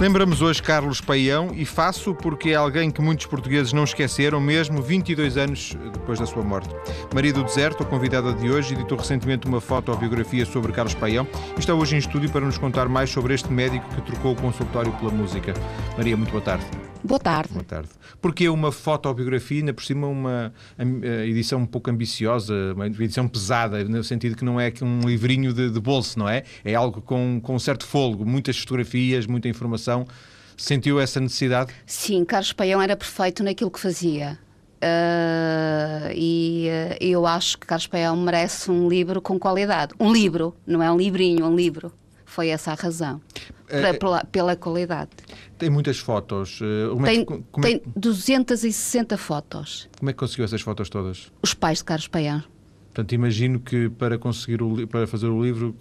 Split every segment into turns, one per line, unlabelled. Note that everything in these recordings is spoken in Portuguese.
Lembramos hoje Carlos Paião e faço porque é alguém que muitos portugueses não esqueceram, mesmo 22 anos depois da sua morte. Maria do Deserto, a convidada de hoje, editou recentemente uma fotobiografia sobre Carlos Paião e está hoje em estúdio para nos contar mais sobre este médico que trocou o consultório pela música. Maria, muito boa tarde.
Boa tarde.
Boa tarde. Porque uma fotobiografia, ainda por cima, uma edição um pouco ambiciosa, uma edição pesada, no sentido que não é um livrinho de, de bolso, não é? É algo com, com um certo folgo, muitas fotografias, muita informação. Sentiu essa necessidade?
Sim, Carlos Paião era perfeito naquilo que fazia. Uh, e uh, eu acho que Carlos Paião merece um livro com qualidade. Um livro, não é um livrinho, um livro. Foi essa a razão. É, pela, pela, qualidade.
Tem muitas fotos.
Como tem, é que, como tem é... 260 fotos.
Como é que conseguiu essas fotos todas?
Os pais de Carlos Paião.
Portanto, imagino que para conseguir o, para fazer o livro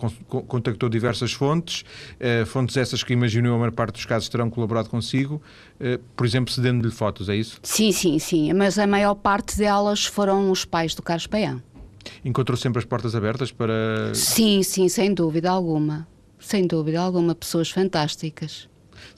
contactou diversas fontes, eh, fontes essas que imagino a maior parte dos casos terão colaborado consigo, eh, por exemplo, cedendo-lhe fotos, é isso?
Sim, sim, sim, mas a maior parte delas foram os pais do Carlos Paião.
Encontrou sempre as portas abertas para.
Sim, sim, sem dúvida alguma sem dúvida alguma, pessoas fantásticas.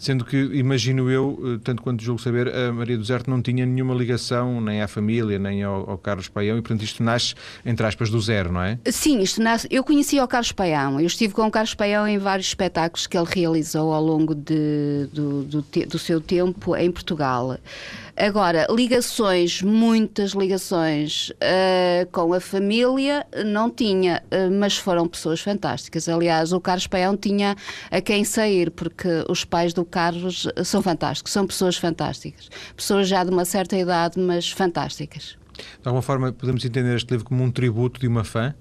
Sendo que, imagino eu, eh, tanto quanto julgo saber, a Maria do Zerto não tinha nenhuma ligação nem à família, nem ao, ao, Carlos Paião, e portanto isto nasce, entre aspas, do zero, não é?
Sim, isto nasce. Eu conhecia o Carlos Paião, eu estive com o Carlos Paião em vários espetáculos que ele realizou ao longo de, do, do, do seu tempo em Portugal. Agora, ligações, muitas ligações uh, com a família, não tinha, uh, mas foram pessoas fantásticas. Aliás, o Carlos Paião tinha a quem sair, porque os pais do Carlos são fantásticos, são pessoas fantásticas. Pessoas já de uma certa idade, mas fantásticas.
De alguma forma, podemos entender este livro como um tributo de uma fã?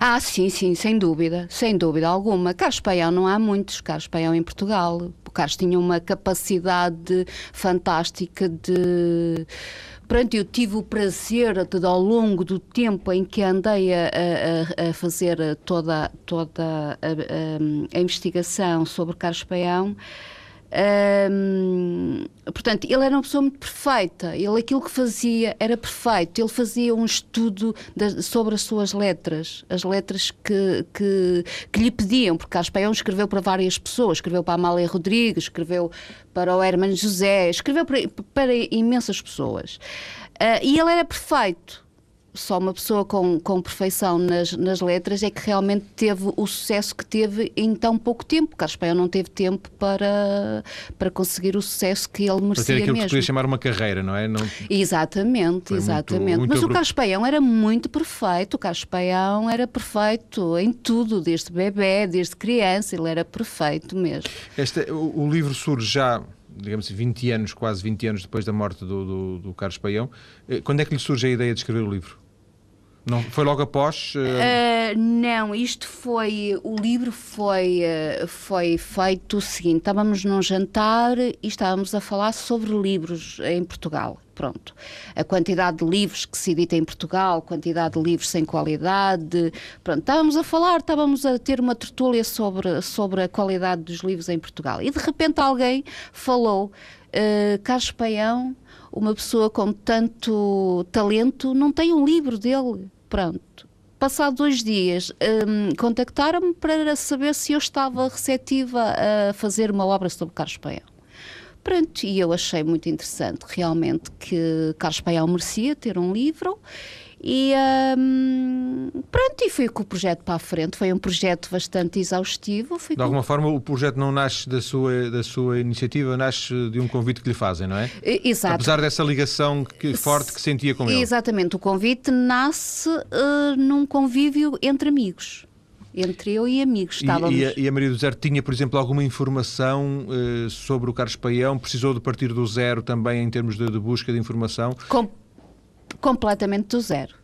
Ah, sim, sim, sem dúvida, sem dúvida alguma. Carlos Paião não há muitos, Carlos Paião em Portugal. O Carlos tinha uma capacidade fantástica de. Pronto, eu tive o prazer de, ao longo do tempo em que andei a, a, a fazer toda, toda a, a, investigação sobre Carlos Paião, portanto, ele era uma pessoa muito perfeita. Ele aquilo que fazia era perfeito. Ele fazia um estudo sobre as suas letras, as letras que, que, que lhe pediam, porque Paião escreveu para várias pessoas, escreveu para Amália Rodrigues, escreveu para o Herman José, escreveu para, para imensas pessoas. Uh, e ele era perfeito só uma pessoa com, com perfeição nas, nas letras é que realmente teve o sucesso que teve em tão pouco tempo. Carlos Paião não teve tempo para, para conseguir o sucesso que ele merecia. Para ter
aquilo
mesmo.
que se podia chamar uma carreira, não é? Não...
Exatamente, Foi exatamente. Muito, muito Mas abru... o Carlos Paião era muito perfeito. O Carlos Paião era perfeito em tudo, desde bebê, desde criança, ele era perfeito mesmo.
Este, o, o livro surge já digamos assim, 20 anos, quase 20 anos depois da morte do, do, do Carlos Paião. Eh, quando é que lhe surge a ideia de escrever o livro? Não, foi logo após? Uh...
Uh, não, isto foi. O livro foi, uh, foi feito o seguinte: estávamos num jantar e estávamos a falar sobre livros em Portugal. Pronto. A quantidade de livros que se edita em Portugal, quantidade de livros sem qualidade. Pronto, estávamos a falar, estávamos a ter uma tertúlia sobre, sobre a qualidade dos livros em Portugal. E de repente alguém falou: Carlos Paião uma pessoa com tanto talento não tem um livro dele. Pronto. Passado dois dias, um, contactaram-me para saber se eu estava receptiva a fazer uma obra sobre Carlos Paião. Pronto, e eu achei muito interessante realmente que Carlos Paião merecia ter um livro e um, pronto, e fui com o projeto para a frente. Foi um projeto bastante exaustivo.
de alguma com... forma, o projeto não nasce da sua, da sua iniciativa, nasce de um convite que lhe fazem, não é?
Exato.
Apesar dessa ligação que, forte que sentia com ele.
Exatamente. O convite nasce uh, num convívio entre amigos entre eu e amigos. Estávamos...
E, e, a, e a Maria do Zero tinha, por exemplo, alguma informação uh, sobre o Carlos Paião? Precisou de partir do zero também em termos de, de busca de informação?
Com completamente do zero.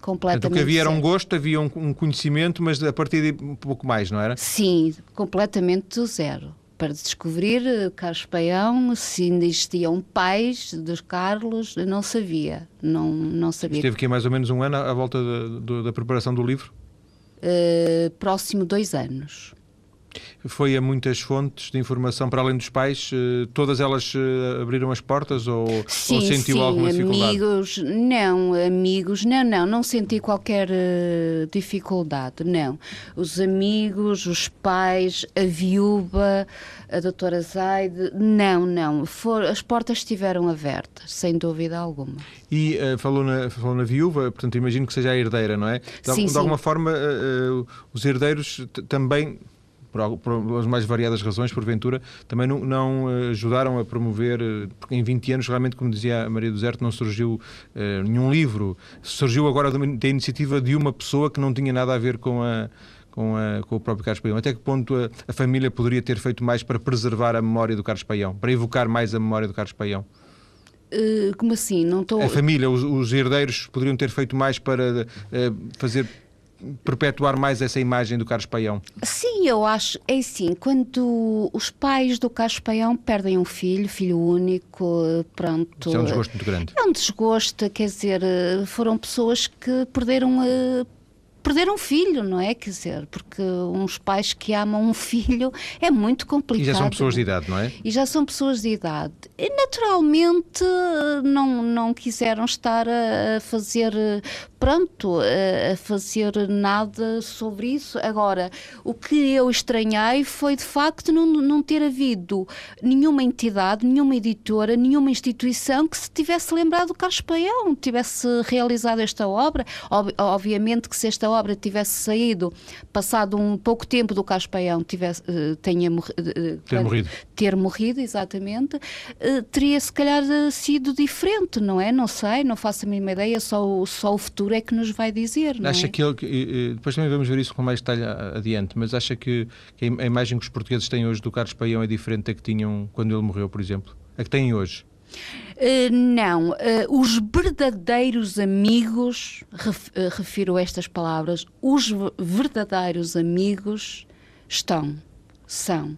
Completamente
Portanto, o que havia era um gosto, havia um, um, conhecimento, mas a partir de um pouco mais, não era?
Sim, completamente do zero. Para descobrir eh, Carlos Paião, se ainda existiam pais dos Carlos, não sabia. Não, não sabia.
Esteve aqui mais ou menos um ano à volta da, da preparação do livro?
Uh, próximo dois anos.
Foi a muitas fontes de informação para além dos pais? Eh, todas elas eh, abriram as portas ou,
sim,
ou sentiu
sim,
alguma dificuldade?
amigos, não, amigos, não, não, não senti qualquer uh, dificuldade, não. Os amigos, os pais, a viúva, a doutora Zaide, não, não. For, as portas estiveram abertas, sem dúvida alguma.
E uh, falou, na, falou na viúva, portanto imagino que seja a herdeira, não é? De,
sim,
de alguma forma, uh, os herdeiros também por, por, as mais variadas razões, porventura, também não, não eh, ajudaram a promover, eh, porque em 20 anos, realmente, como dizia a Maria do Zerto, não surgiu uh, nenhum livro. Surgiu agora da iniciativa de uma pessoa que não tinha nada a ver com a, com, a, com, o próprio Carlos Paião. Até que ponto a, a, família poderia ter feito mais para preservar a memória do Carlos Paião, para evocar mais a memória do Carlos Paião?
Uh, como assim? Não tô...
A família, os, os, herdeiros poderiam ter feito mais para uh, fazer perpetuar mais essa imagem do Carlos Paião?
Sim, eu acho. É assim, quando os pais do Carlos Paião perdem um filho, filho único, pronto.
Isso é um desgosto muito grande.
É um desgosto, quer dizer, foram pessoas que perderam eh, perder um filho, não é? Quer dizer, porque uns pais que amam um filho é muito complicado.
E já são pessoas de idade, não é?
E já são pessoas de idade. E naturalmente não, não quiseram estar a fazer, pronto, a fazer nada sobre isso. Agora, o que eu estranhei foi de facto não, não ter havido nenhuma entidade, nenhuma editora, nenhuma instituição que se tivesse lembrado do Carlos Paião, tivesse realizado esta obra. Ob obviamente que se esta obra tivesse saído passado um pouco tempo do Caspaião tivesse, uh, tenha uh,
ter morrido.
ter morrido, exatamente, teria se calhar sido diferente, não é? Não sei, não faço a mínima ideia, só, só o futuro é que nos vai dizer. Não
acha
é?
que ele, depois também vamos ver isso com mais detalhe adiante, mas acha que, que a imagem que os portugueses têm hoje do Carlos Paião é diferente da que tinham quando ele morreu, por exemplo? A que têm hoje?
Uh, não, uh, os verdadeiros amigos, ref, uh, refiro estas palavras, os verdadeiros amigos estão, são.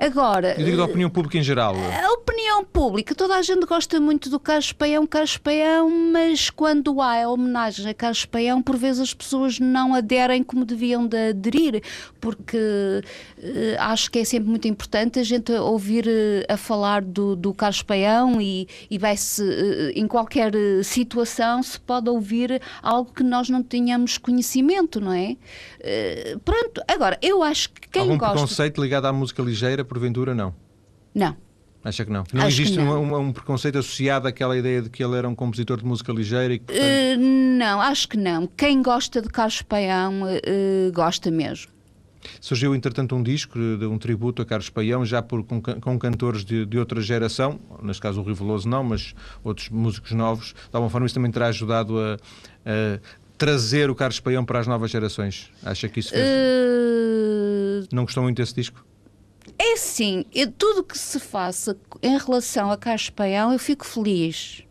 Agora.
Eu digo da opinião pública em geral.
A opinião pública, toda a gente gosta muito do Carlos Paião, Carlos Paião, mas quando há a homenagem a Carlos Paião, por vezes as pessoas não aderem como deviam de aderir, porque uh, acho que é sempre muito importante a gente ouvir uh, a falar do, do Carlos Paião e, e vai-se, uh, em qualquer situação, se pode ouvir algo que nós não tenhamos conhecimento, não é? pronto, agora, eu acho que quem
Algum
gosta.
preconceito ligado à música ligeira, porventura, não?
Não.
Acha que não? Não
Acho
existe
não.
Um, um, preconceito associado àquela ideia de que ele era um compositor de música ligeira? E que, portanto...
uh, não, acho que não. Quem gosta de Carlos Paião uh, gosta mesmo.
Surgiu, entretanto, um disco de um tributo a Carlos Paião, já por, com, com cantores de, de, outra geração, neste caso o Riveloso não, mas outros músicos novos. De alguma forma, isso também terá ajudado a, a trazer o Carlos Paião para as novas gerações. Acha que isso fez? Uh... Não gostou muito desse disco?
É assim, eu, tudo que se faça em relação a Carlos Paião, eu fico feliz.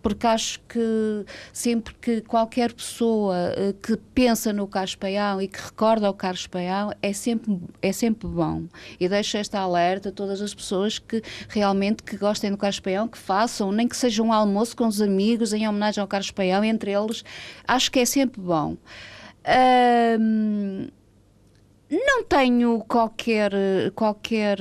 Porque acho que sempre que qualquer pessoa uh, que pensa no Carlos Paião e que recorda o Carlos Paião é sempre, é sempre bom. E deixo esta alerta a todas as pessoas que realmente que gostem do Carlos Paião, que façam, nem que seja um almoço com os amigos em homenagem ao Carlos Paião, entre eles, acho que é sempre bom. Uh, não tenho qualquer qualquer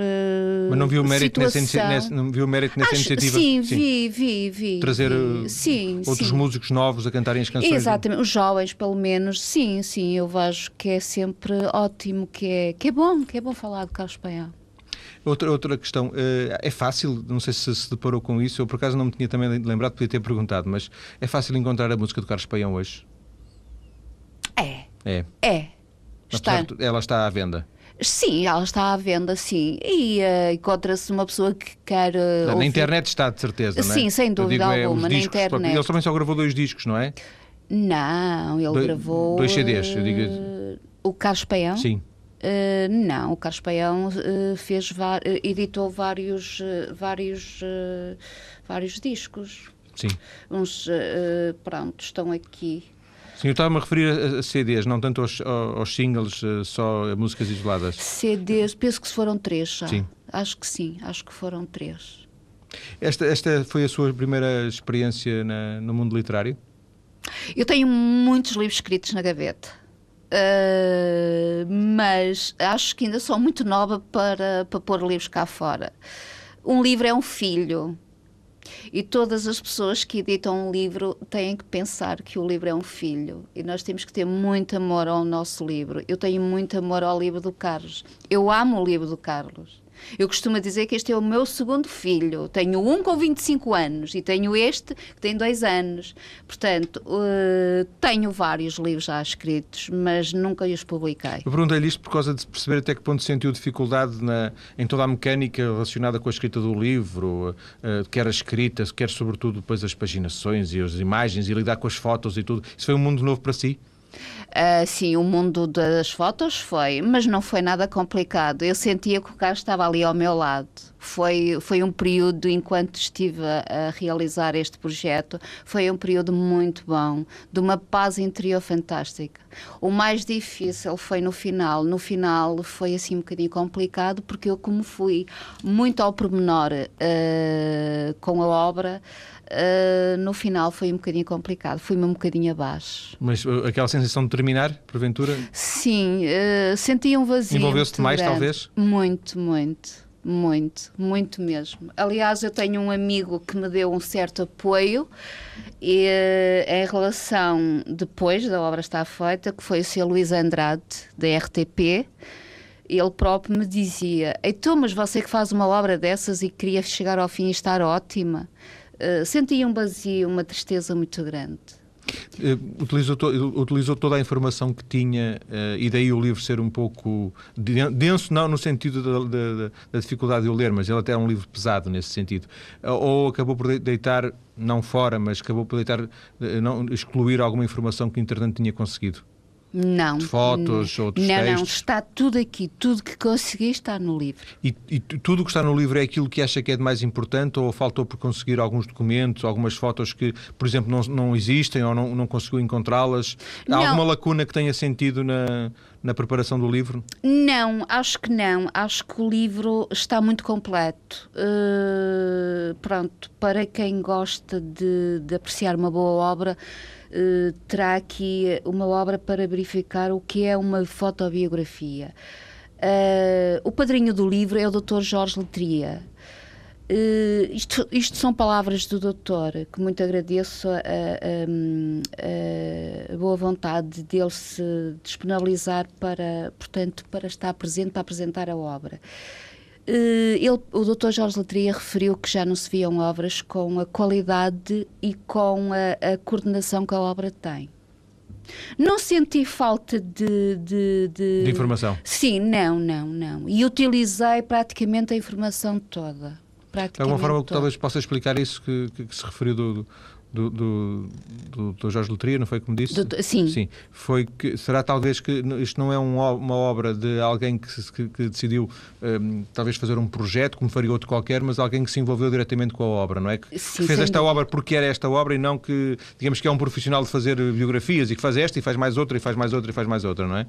Mas não viu mérito nessa, nessa, não viu mérito nessa
Acho,
iniciativa?
Sim, sim, vi, vi, vi.
Trazer
vi.
Uh,
sim,
outros
sim.
músicos novos a cantarem as canções.
Exatamente, os jovens pelo menos, sim, sim, eu vejo que é sempre ótimo, que é, que é bom, que é bom falar de Carlos Paião.
Outra, outra questão, uh, é fácil, não sei se se deparou com isso, eu por acaso não me tinha também lembrado, podia ter perguntado, mas é fácil encontrar a música do Carlos Paião hoje?
É.
É.
É. Está.
Ela está à venda.
Sim, ela está à venda, sim. E uh, encontra-se uma pessoa que quer. Uh,
na internet está, de certeza, não é?
Sim, sem dúvida
digo,
alguma,
é,
na internet.
Ele também só gravou dois discos, não é?
Não, ele
Do,
gravou.
Dois CDs, eu digo.
O Carlos Paião?
Sim.
Uh, não, o Carlos Paião uh, fez editou vários, vários, vários discos.
Sim.
Uns, pronto, estão aqui.
Sim, eu estava-me a referir a, CDs, não tanto aos, aos singles, eh, só a músicas isoladas.
CDs, penso que foram três já.
Sim.
Acho que sim, acho que foram três.
Esta, esta foi a sua primeira experiência na, no mundo literário?
Eu tenho muitos livros escritos na gaveta. Uh, mas acho que ainda sou muito nova para, para pôr livros cá fora. Um livro é um filho. E todas as pessoas que editam um livro têm que pensar que o livro é um filho. E nós temos que ter muito amor ao nosso livro. Eu tenho muito amor ao livro do Carlos. Eu amo o livro do Carlos. Eu costumo dizer que este é o meu segundo filho. Tenho um com 25 anos e tenho este que tem dois anos. Portanto, uh, tenho vários livros já escritos, mas nunca os publiquei.
Eu perguntei-lhe isto por causa de perceber até que ponto sentiu dificuldade na, em toda a mecânica relacionada com a escrita do livro, uh, quer a escrita, quer sobretudo depois as paginações e as imagens e lidar com as fotos e tudo. Isso foi um mundo novo para si?
Uh, sim, o mundo das fotos foi, mas não foi nada complicado. Eu sentia que o carro estava ali ao meu lado. Foi, foi um período, enquanto estive a, a realizar este projeto, foi um período muito bom, de uma paz interior fantástica. O mais difícil foi no final. No final foi assim um bocadinho complicado, porque eu, como fui muito ao pormenor uh, com a obra, Uh, no final foi um bocadinho complicado, fui-me um bocadinho abaixo.
Mas uh, aquela sensação de terminar, porventura?
Sim, uh, senti um vazio.
Envolveu-se mais,
grande.
talvez?
Muito, muito. Muito, muito mesmo. Aliás, eu tenho um amigo que me deu um certo apoio e, em relação, depois da obra estar feita, que foi o Sr. Luís Andrade, da RTP, ele próprio me dizia: Então, mas você que faz uma obra dessas e queria chegar ao fim e estar ótima, uh, sentia um vazio, uma tristeza muito grande.
Uh, utilizou, to, utilizou, toda a informação que tinha uh, e daí o livro ser um pouco denso, não no sentido da, da, da, dificuldade de o ler, mas ele até é um livro pesado nesse sentido. Uh, ou acabou por deitar, não fora, mas acabou por deitar, não, excluir alguma informação que o internet tinha conseguido?
Não.
De fotos,
não,
outros
não,
textos?
Não, está tudo aqui. Tudo que consegui está no livro.
E, e tudo o que está no livro é aquilo que acha que é de mais importante ou faltou por conseguir alguns documentos, algumas fotos que, por exemplo, não, não existem ou não, não conseguiu encontrá-las? Há alguma lacuna que tenha sentido na, na preparação do livro?
Não, acho que não. Acho que o livro está muito completo. Uh, pronto, para quem gosta de, de apreciar uma boa obra, terá aqui uma obra para verificar o que é uma fotobiografia. Uh, o padrinho do livro é o Dr. Jorge Letria. Uh, isto, isto, são palavras do doutor, que muito agradeço a, a, a, boa vontade dele se disponibilizar para, portanto, para estar presente, para apresentar a obra. Uh, ele, o doutor Jorge Letria referiu que já não se viam obras com a qualidade e com a, coordenação que a obra tem. Não senti falta de, de, de...
de informação?
Sim, não, não, não. E utilizei praticamente a informação toda
de alguma forma, todo. talvez possa explicar isso que, que, que se referiu do, do, do, do, do Jorge Letria, não foi como disse?
Do, sim.
sim. Foi que, será talvez que isto não é um, uma obra de alguém que, que, que decidiu um, talvez fazer um projeto, como faria outro qualquer, mas alguém que se envolveu diretamente com a obra, não é? Que, sim, fez esta obra porque era esta obra e não que, digamos que é um profissional de fazer biografias e que faz esta e faz mais outra e faz mais outra e faz mais outra, não é?
Uh,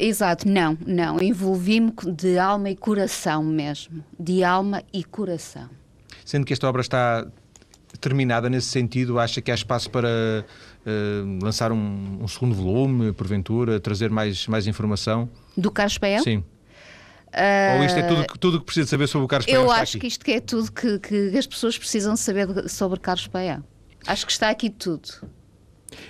exato, não, não. Envolvi-me de alma e coração mesmo. De alma e coração.
Sendo que esta obra está terminada nesse sentido, acha que há espaço para uh, lançar um, um, segundo volume, porventura, trazer mais, mais informação?
Do Carlos Paião?
Sim. Uh, Ou isto é tudo, tudo que precisa saber sobre o Carlos Paião?
Eu acho que isto que é tudo que, que as pessoas precisam saber sobre Carlos Paião. Acho que está aqui tudo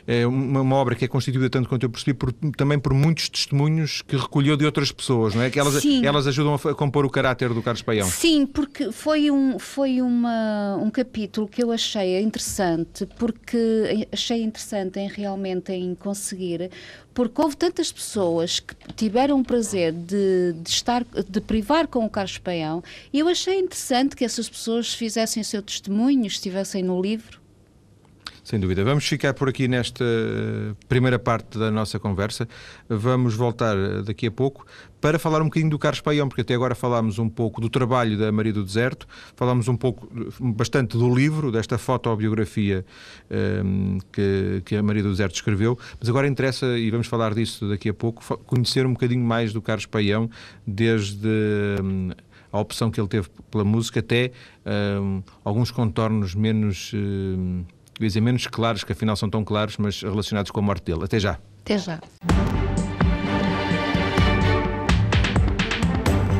é uma, uma, obra que é constituída, tanto quanto eu percebi, por, também por muitos testemunhos que recolheu de outras pessoas, não é? Que elas, elas ajudam a, a, compor o caráter do Carlos Paião.
Sim, porque foi, um, foi uma, um capítulo que eu achei interessante, porque achei interessante em realmente em conseguir porque houve tantas pessoas que tiveram o prazer de, de, estar, de privar com o Carlos Paião, e eu achei interessante que essas pessoas fizessem o seu testemunho, estivessem no livro.
Sem dúvida. Vamos ficar por aqui nesta primeira parte da nossa conversa. Vamos voltar daqui a pouco para falar um bocadinho do Carlos Paião, porque até agora falámos um pouco do trabalho da Maria do Deserto, falámos um pouco, bastante do livro, desta fotobiografia um, que, que a Maria do Deserto escreveu, mas agora interessa, e vamos falar disso daqui a pouco, conhecer um bocadinho mais do Carlos Paião, desde. Um, a opção que ele teve pela música, até um, alguns contornos menos portuguesa, é menos claros, que afinal são tão claros, mas relacionados com a morte dele. Até já.
Até já.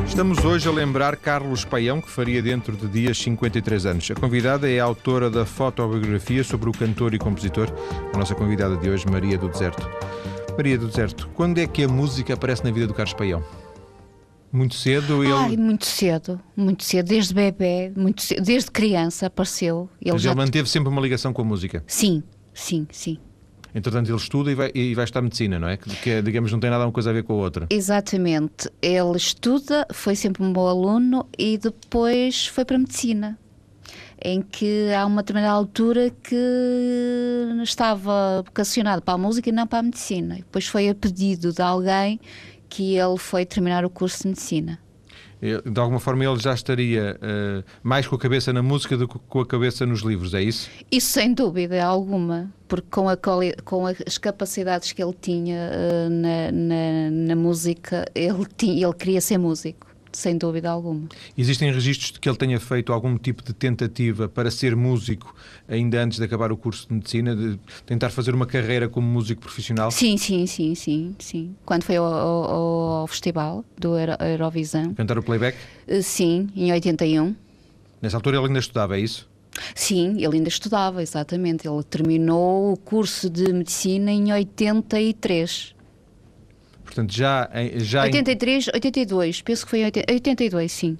Estamos hoje a lembrar Carlos Paião, que faria dentro de dias 53 anos. A convidada é a autora da fotobiografia sobre o cantor e compositor, a nossa convidada de hoje, Maria do Deserto. Maria do Deserto, quando é que a música aparece na vida do Carlos Paião? Muito cedo?
Ele... Ai, muito cedo, muito cedo, desde bebê, muito cedo, desde criança apareceu.
Ele Mas já... ele manteve sempre uma ligação com a música?
Sim, sim, sim.
Entretanto, ele estuda e vai, e vai estudar medicina, não é? Que, que, digamos, não tem nada uma coisa a ver com a outra.
Exatamente. Ele estuda, foi sempre um bom aluno e depois foi para a medicina. Em que há uma determinada altura que estava vocacionado para a música e não para a medicina. Depois foi a pedido de alguém que ele foi terminar o curso de medicina
de alguma forma ele já estaria uh, mais com a cabeça na música do que com a cabeça nos livros, é isso?
Isso sem dúvida alguma, porque com, a, com as capacidades que ele tinha uh, na, na, na, música, ele, tinha, ele queria ser músico sem dúvida alguma.
Existem registros de que ele tenha feito algum tipo de tentativa para ser músico ainda antes de acabar o curso de medicina, de tentar fazer uma carreira como músico profissional?
Sim, sim, sim, sim, sim. Quando foi ao, ao, ao festival do Eurovisão.
Cantar o playback?
Eh, sim, em 81.
Nessa altura ele ainda estudava, é isso?
Sim, ele ainda estudava, exatamente. Ele terminou o curso de medicina em 83.
Portanto, já, já
83, 82, penso que foi em 82, sim.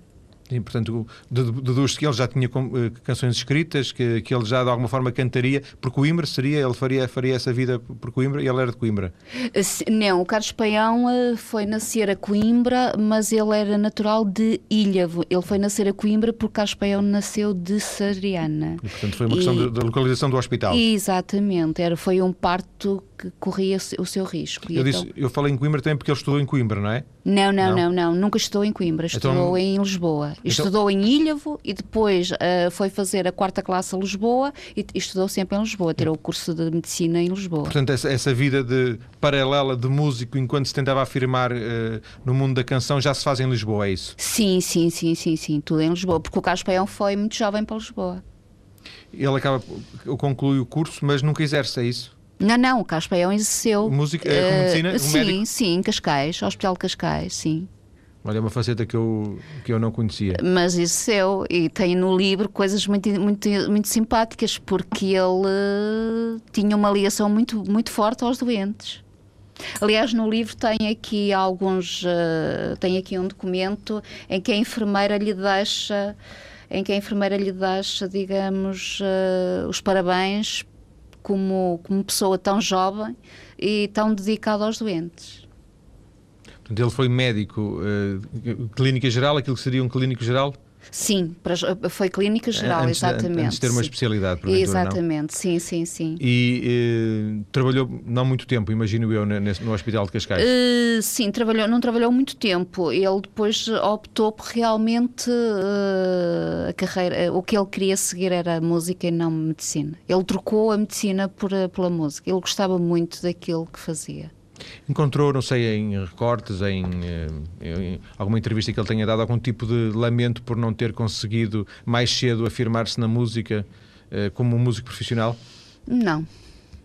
E, portanto, deduz-se que ele já tinha eh, canções escritas, que, que ele já de alguma forma cantaria. Por Coimbra seria? Ele faria, faria essa vida por Coimbra e ele era de Coimbra?
Eh, não, o Carlos Paião eh, foi nascer a Coimbra, mas ele era natural de Ilhavo. Ele foi nascer a Coimbra porque Carlos Paião nasceu de Sariana.
E, portanto, foi uma questão da localização do hospital.
Exatamente, era, foi um parto que corria o seu risco.
Eu, então... disse, eu falei em Coimbra também porque ele estudou em Coimbra, não é?
Não, não, não, não, não. nunca estudou em Coimbra, então estudou então... em Lisboa. Então... Estudou em Ilhavo e depois uh, foi fazer a quarta classe a Lisboa e estudou sempre em Lisboa, tirou o curso de medicina em Lisboa.
Portanto, essa, essa vida de paralela de músico enquanto se tentava afirmar uh, no mundo da canção já se faz em Lisboa, é isso?
Sim, sim, sim, sim, sim, tudo em Lisboa, porque o Carlos Paião foi muito jovem para Lisboa.
Ele acaba, conclui o curso, mas nunca exerce, é isso?
Não, não, o Carlos Paião exerceu.
Música, uh, medicina?
sim, médico? sim, Cascais, Hospital de Cascais, sim.
Olha, é uma faceta que eu, que eu não conhecia.
Mas exerceu e tem no livro coisas muito, muito, muito simpáticas, porque ele uh, tinha uma ligação muito, muito forte aos doentes. Aliás, no livro tem aqui alguns, uh, tem aqui um documento em que a enfermeira lhe deixa, em que a enfermeira lhe deixa, digamos, uh, os parabéns como, como pessoa tão jovem e tão dedicada aos doentes.
Ele foi médico, uh, clínica geral, aquilo que seria um clínico geral?
Sim, foi clínica geral,
antes,
exatamente.
Antes de ter uma
sim.
especialidade, por
Exatamente, não? sim, sim, sim.
E uh, trabalhou não muito tempo, imagino eu, no Hospital de Cascais?
Uh, sim, trabalhou, não trabalhou muito tempo. Ele depois optou por realmente uh, a carreira, o que ele queria seguir era a música e não a medicina. Ele trocou a medicina por, pela música. Ele gostava muito daquilo que fazia.
Encontrou, não sei, em recortes, em, eh, em, alguma entrevista que ele tenha dado, algum tipo de lamento por não ter conseguido mais cedo afirmar-se na música eh, como um músico profissional?
Não,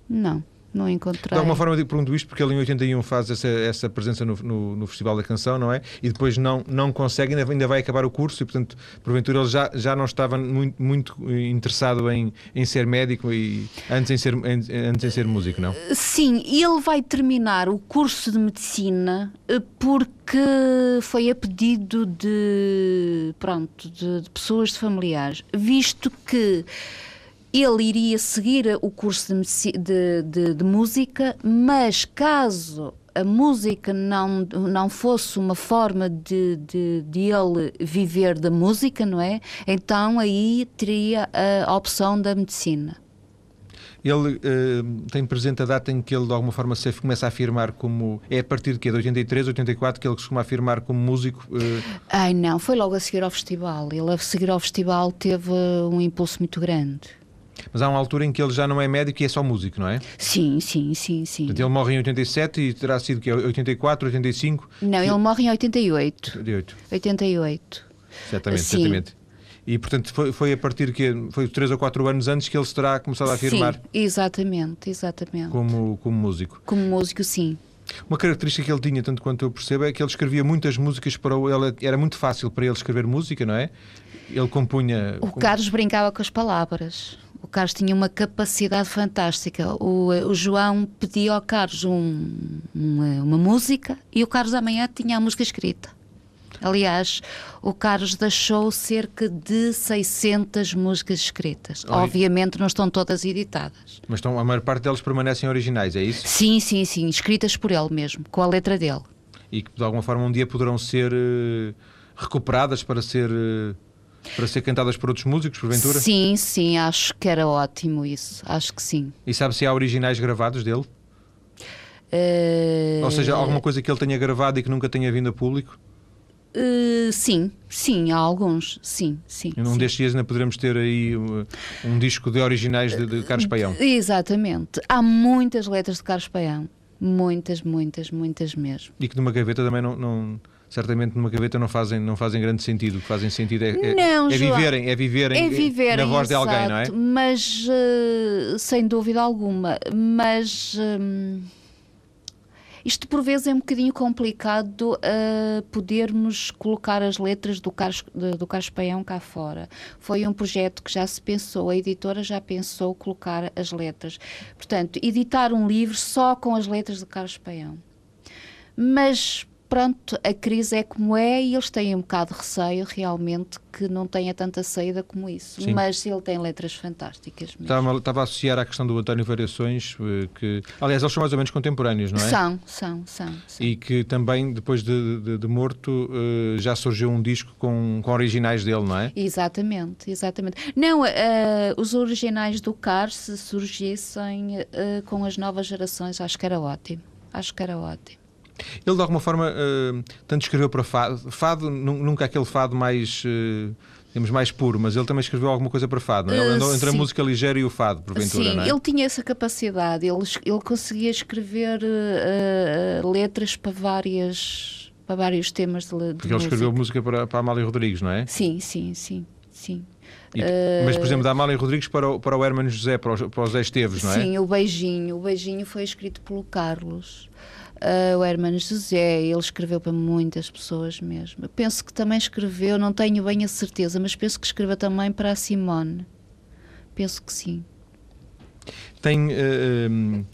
não. Não encontrei.
De alguma forma eu pergunto isto porque ele em 81 faz essa, essa presença no, no, no, Festival da Canção, não é? E depois não, não consegue, ainda, ainda vai acabar o curso e, portanto, porventura ele já, já não estava muito, muito interessado em, em ser médico e antes em ser, em, antes em ser músico, não?
Sim, ele vai terminar o curso de medicina eh, porque foi a pedido de, pronto, de, de pessoas de familiares, visto que ele iria seguir o curso de, de, de, de, música, mas caso a música não, não fosse uma forma de, de, de ele viver da música, não é? Então aí teria a opção da medicina.
Ele uh, tem presente a data em que ele de alguma forma se começa a afirmar como. É a partir de quê? De 83, 84 que ele costuma afirmar como músico? Uh...
Ai não, foi logo a seguir ao festival. Ele a seguir ao festival teve um impulso muito grande.
Mas há uma altura em que ele já não é médico e é só músico, não é?
Sim, sim, sim, sim.
Portanto, ele morre em 87 e terá sido que 84, 85?
Não, ele morre em 88.
88.
88.
Certamente, sim. certamente. E, portanto, foi, foi a partir que foi 3 ou 4 anos antes que ele se terá começado a afirmar. Sim,
exatamente, exatamente.
Como, como músico.
Como músico, sim.
Uma característica que ele tinha, tanto quanto eu percebo, é que ele escrevia muitas músicas para o. Ele, era muito fácil para ele escrever música, não é? Ele compunha.
O Carlos brincava com as palavras. O Carlos tinha uma capacidade fantástica. O, o João pedia ao Carlos um, uma, uma música e o Carlos amanhã tinha a música escrita. Aliás, o Carlos deixou cerca de 600 músicas escritas.
Oi.
Obviamente não estão todas editadas.
Mas estão, a maior parte delas permanecem originais, é isso?
Sim, sim, sim, escritas por ele mesmo, com a letra dele.
E que de alguma forma um dia poderão ser eh, recuperadas para ser. eh, para ser cantadas por outros músicos, porventura?
Sim, sim, acho que era ótimo isso. Acho que sim.
E sabe se há originais gravados dele?
Eh,
Ou seja, alguma coisa que ele tenha gravado e que nunca tenha vindo a público?
eh, sim, sim, há alguns. Sim, sim.
E num
sim.
destes dias ainda poderemos ter aí uh, um disco de originais de, de Carlos Paião.
Exatamente. Há muitas letras de Carlos Paião. Muitas, muitas, muitas mesmo.
E que numa gaveta também não. não- certamente numa gaveta não fazem, não fazem grande sentido. O que fazem sentido é, é,
Não,
é
João.
viverem, é viverem,
É viver
na voz de alguém, não é?
Mas eh, sem dúvida alguma. Mas hum, isto por vezes é um bocadinho complicado eh, podermos colocar as letras do Carlos, do Carlos Paião cá fora. Foi um projeto que já se pensou, a editora já pensou colocar as letras. Portanto, editar um livro só com as letras do Carlos Paião. Mas pronto, a crise é como é e eles têm um bocado de receio realmente que não tenha tanta saída como isso.
Sim.
Mas ele tem letras fantásticas mesmo.
Estava, estava a associar à questão do António Variações, eh, que aliás eles são mais ou menos contemporâneos, não é?
São, são, são. são.
E que também, depois de, de- de morto, eh, já surgiu um disco com, com originais dele, não é?
Exatamente, exatamente. Não, eh, os originais do Car, se surgissem eh, com as novas gerações, acho que era ótimo. Acho que era ótimo.
Ele, de alguma forma, eh, tanto escreveu para fado, fado nu- nunca aquele fado mais, eh, digamos, mais puro, mas ele também escreveu alguma coisa para fado, não é? Ele
Eh,
andou entre a música ligeira e o fado, porventura,
Sim,
não é?
ele tinha essa capacidade, ele, ele conseguia escrever eh, letras para, várias, para vários temas de, de
Porque ele
música.
escreveu música para, para a Amália Rodrigues, não é?
Sim, sim, sim, sim.
E- Mas, por exemplo, da Amália Rodrigues para o, para o Hermano José, para o, para o Zé Esteves, não é?
Sim, o beijinho. O beijinho foi escrito pelo Carlos. Ah, o Hermano José, ele escreveu para muitas pessoas mesmo. Eu penso que também escreveu, não tenho bem a certeza, mas penso que escreveu também para a Simone. Penso que sim.
Tem eh, hum,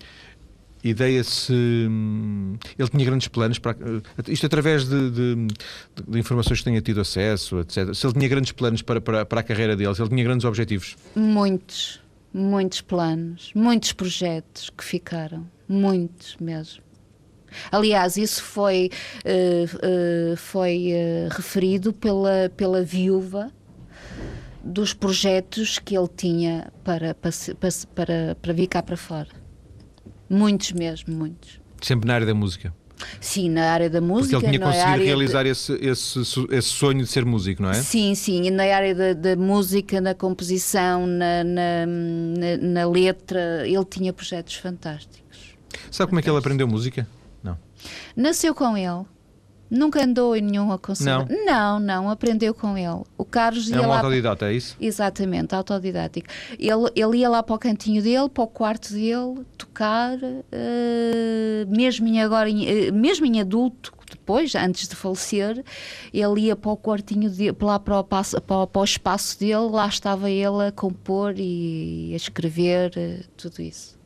ideia se hum, ele tinha grandes planos para eh, isto através de, de- de informações que tenha tido acesso, etc. Se ele tinha grandes planos para, para, para a carreira dele, se ele tinha grandes objetivos.
Muitos, muitos planos, muitos projetos que ficaram. Muitos mesmo. Aliás, isso foi, eh, eh, foi eh, referido pela, pela viúva dos projetos que ele tinha para, para, para, para, vir cá para fora. Muitos mesmo, muitos.
Sempre na área da música.
Sim, na área da
Porque
música,
ele tinha conseguido
área de-
realizar esse, esse, esse sonho de ser músico, não é?
Sim, sim, e na área da, da música, na composição, na, na, na- na letra, ele tinha projetos fantásticos.
Sabe como é que ele aprendeu música? Não.
Nasceu com ele. Nunca andou em nenhum conservatório.
Não.
não, não, aprendeu com ele. O Carlos ia
É um
lá.
autodidata, é isso?
Exatamente, autodidático. Ele, ele ia lá para o cantinho dele, para o quarto dele, tocar, eh, mesmo em agora, eh, mesmo em adulto, depois, antes de falecer, ele ia para o quartinho dele, lá para o, passo- para para o espaço dele, lá estava ele a compor e a escrever, eh, tudo isso.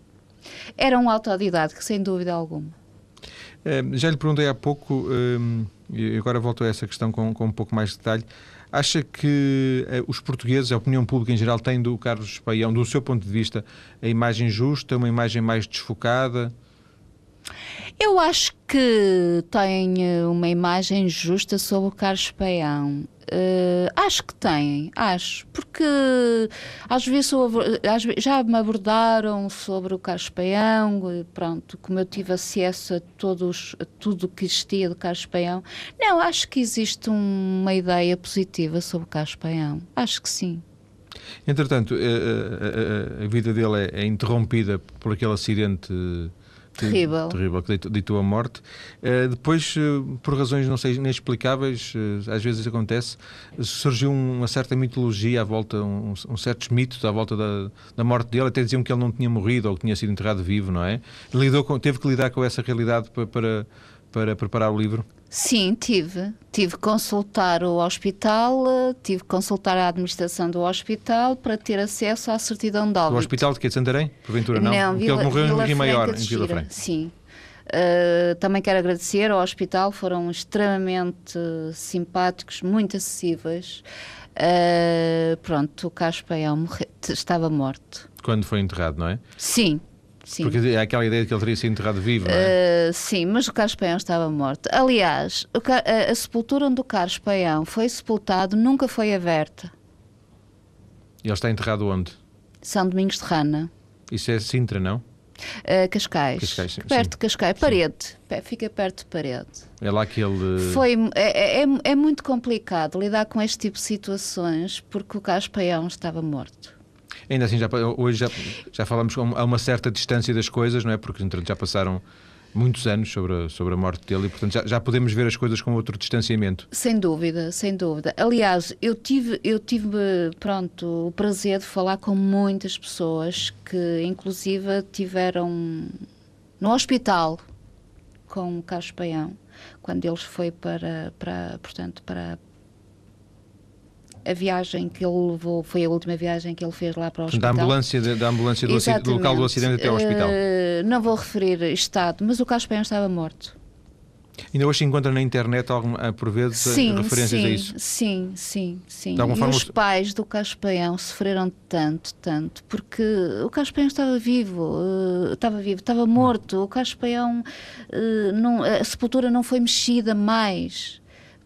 Era um autodidático, sem dúvida alguma.
Eh, Já lhe perguntei há pouco, eh, e agora volto a essa questão com, com um pouco mais de detalhe. Acha que eh, os portugueses, a opinião pública em geral, têm do Carlos Paião, do seu ponto de vista, a imagem justa, uma imagem mais desfocada?
Eu acho que tem eh, uma imagem justa sobre o Carlos Paião. Eh, acho que tem, acho, porque às vezes já me abordaram sobre o eh, pronto, como eu tive acesso a, todos, a tudo que existia do Carlos Paião. Não, acho que existe um- uma ideia positiva sobre o Carlos Paião, acho que sim.
Entretanto, eh, eh, eh, a vida dele é, é interrompida por aquele acidente
terrível.
Terrível, que ditou a morte. Uh, depois, uh, por razões não sei, inexplicáveis, uh, às vezes acontece, surgiu uma certa mitologia à volta, um, um certos mitos à volta da, da morte dele, até diziam que ele não tinha morrido ou que tinha sido enterrado vivo, não é? Lidou com, teve que lidar com essa realidade para, para, para preparar o livro?
Sim, tive. Tive que consultar o hospital, tive que consultar a administração do hospital para ter acesso à certidão de óbito.
Do hospital de que de Santarém? Porventura não?
Não, Vila,
ele morreu
Vila
em Rio Maior, em Vila
Franca. Sim. Uh, também quero agradecer ao hospital, foram extremamente simpáticos, muito acessíveis. Uh, pronto, o morre, estava morto.
Quando foi enterrado, não é?
Sim, Sim.
Porque há aquela ideia de que ele teria sido enterrado vivo, não é?
Uh, sim, mas o Carlos Paião estava morto. Aliás, a, a, sepultura onde o Carlos Paião foi sepultado nunca foi aberta.
E ele está enterrado onde?
São Domingos de Rana.
Isso é Sintra, não?
Uh, Cascais.
Cascais sim,
perto
sim.
de Cascais. Parede. Fica perto de parede.
É lá que ele.
Foi, é, é, é muito complicado lidar com este tipo de situações porque o Carlos Paião estava morto.
Ainda assim, já, hoje já, já falamos a uma certa distância das coisas, não é? Porque já passaram muitos anos sobre a, sobre a morte dele e, portanto, já, já podemos ver as coisas com outro distanciamento.
Sem dúvida, sem dúvida. Aliás, eu tive, eu tive pronto, o prazer de falar com muitas pessoas que, inclusive, tiveram no hospital com o Carlos Paião, quando ele foi para, para portanto, para, a viagem que ele levou foi a última viagem que ele fez lá para o hospital.
Da ambulância, da ambulância do, acidente, do local do acidente até ao hospital.
Uh, não vou referir estado, mas o Carlos Paião estava morto.
Ainda hoje se encontra na internet, algum, por vezes,
sim,
referências
sim,
a isso?
Sim, sim, sim.
De
e
forma...
os pais do Carlos Paião sofreram tanto, tanto, porque o Carlos Paião estava vivo, estava vivo, estava morto. O uh, não, a sepultura não foi mexida mais.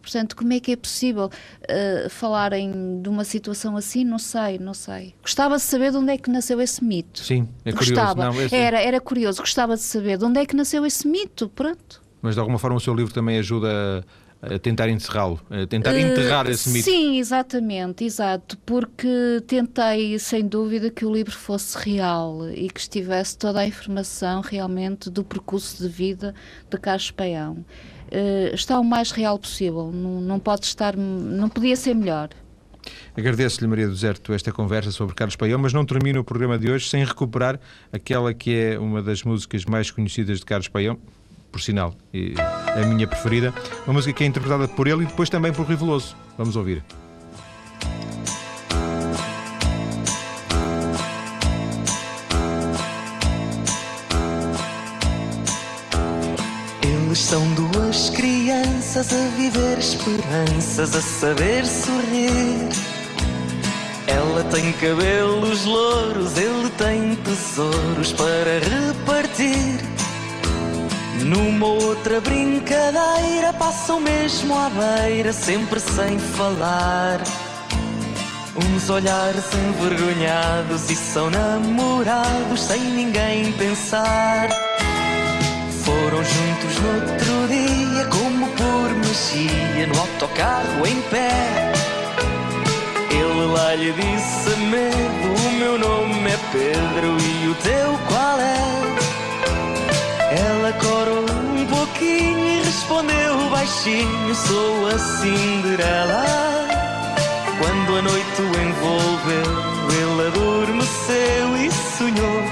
Portanto, como é que é possível uh, falarem de uma situação assim? Não sei, não sei. Gostava de saber de onde é que nasceu esse mito.
Sim, é
Gostava.
curioso. Não, esse...
era, era curioso, gostava de saber de onde é que nasceu esse mito. Pronto.
Mas de alguma forma o seu livro também ajuda a tentar encerrá-lo, a tentar enterrar uh, esse mito.
Sim, exatamente, exato, porque tentei, sem dúvida, que o livro fosse real e que estivesse toda a informação realmente do percurso de vida de Carlos Paião. Uh, está o mais real possível, não, não pode estar, não podia ser melhor.
Agradeço-lhe, Maria do Deserto, esta conversa sobre Carlos Paião, mas não termino o programa de hoje sem recuperar aquela que é uma das músicas mais conhecidas de Carlos Paião, por sinal, a minha preferida, uma música que é interpretada por ele e depois também por Rui Veloso. Vamos ouvir.
Eles são duas crianças a viver esperanças, a saber sorrir. Ela tem cabelos louros, ele tem tesouros para repartir. Numa outra brincadeira passam mesmo à beira, sempre sem falar. Uns olhares envergonhados e são namorados sem ninguém pensar. Foram juntos no outro dia, como por magia, no autocarro em pé. Ele lá lhe disse medo: O meu nome é Pedro e o teu qual é? Ela corou um pouquinho e respondeu baixinho: Sou a Cinderela. Quando a noite o envolveu, ele adormeceu e sonhou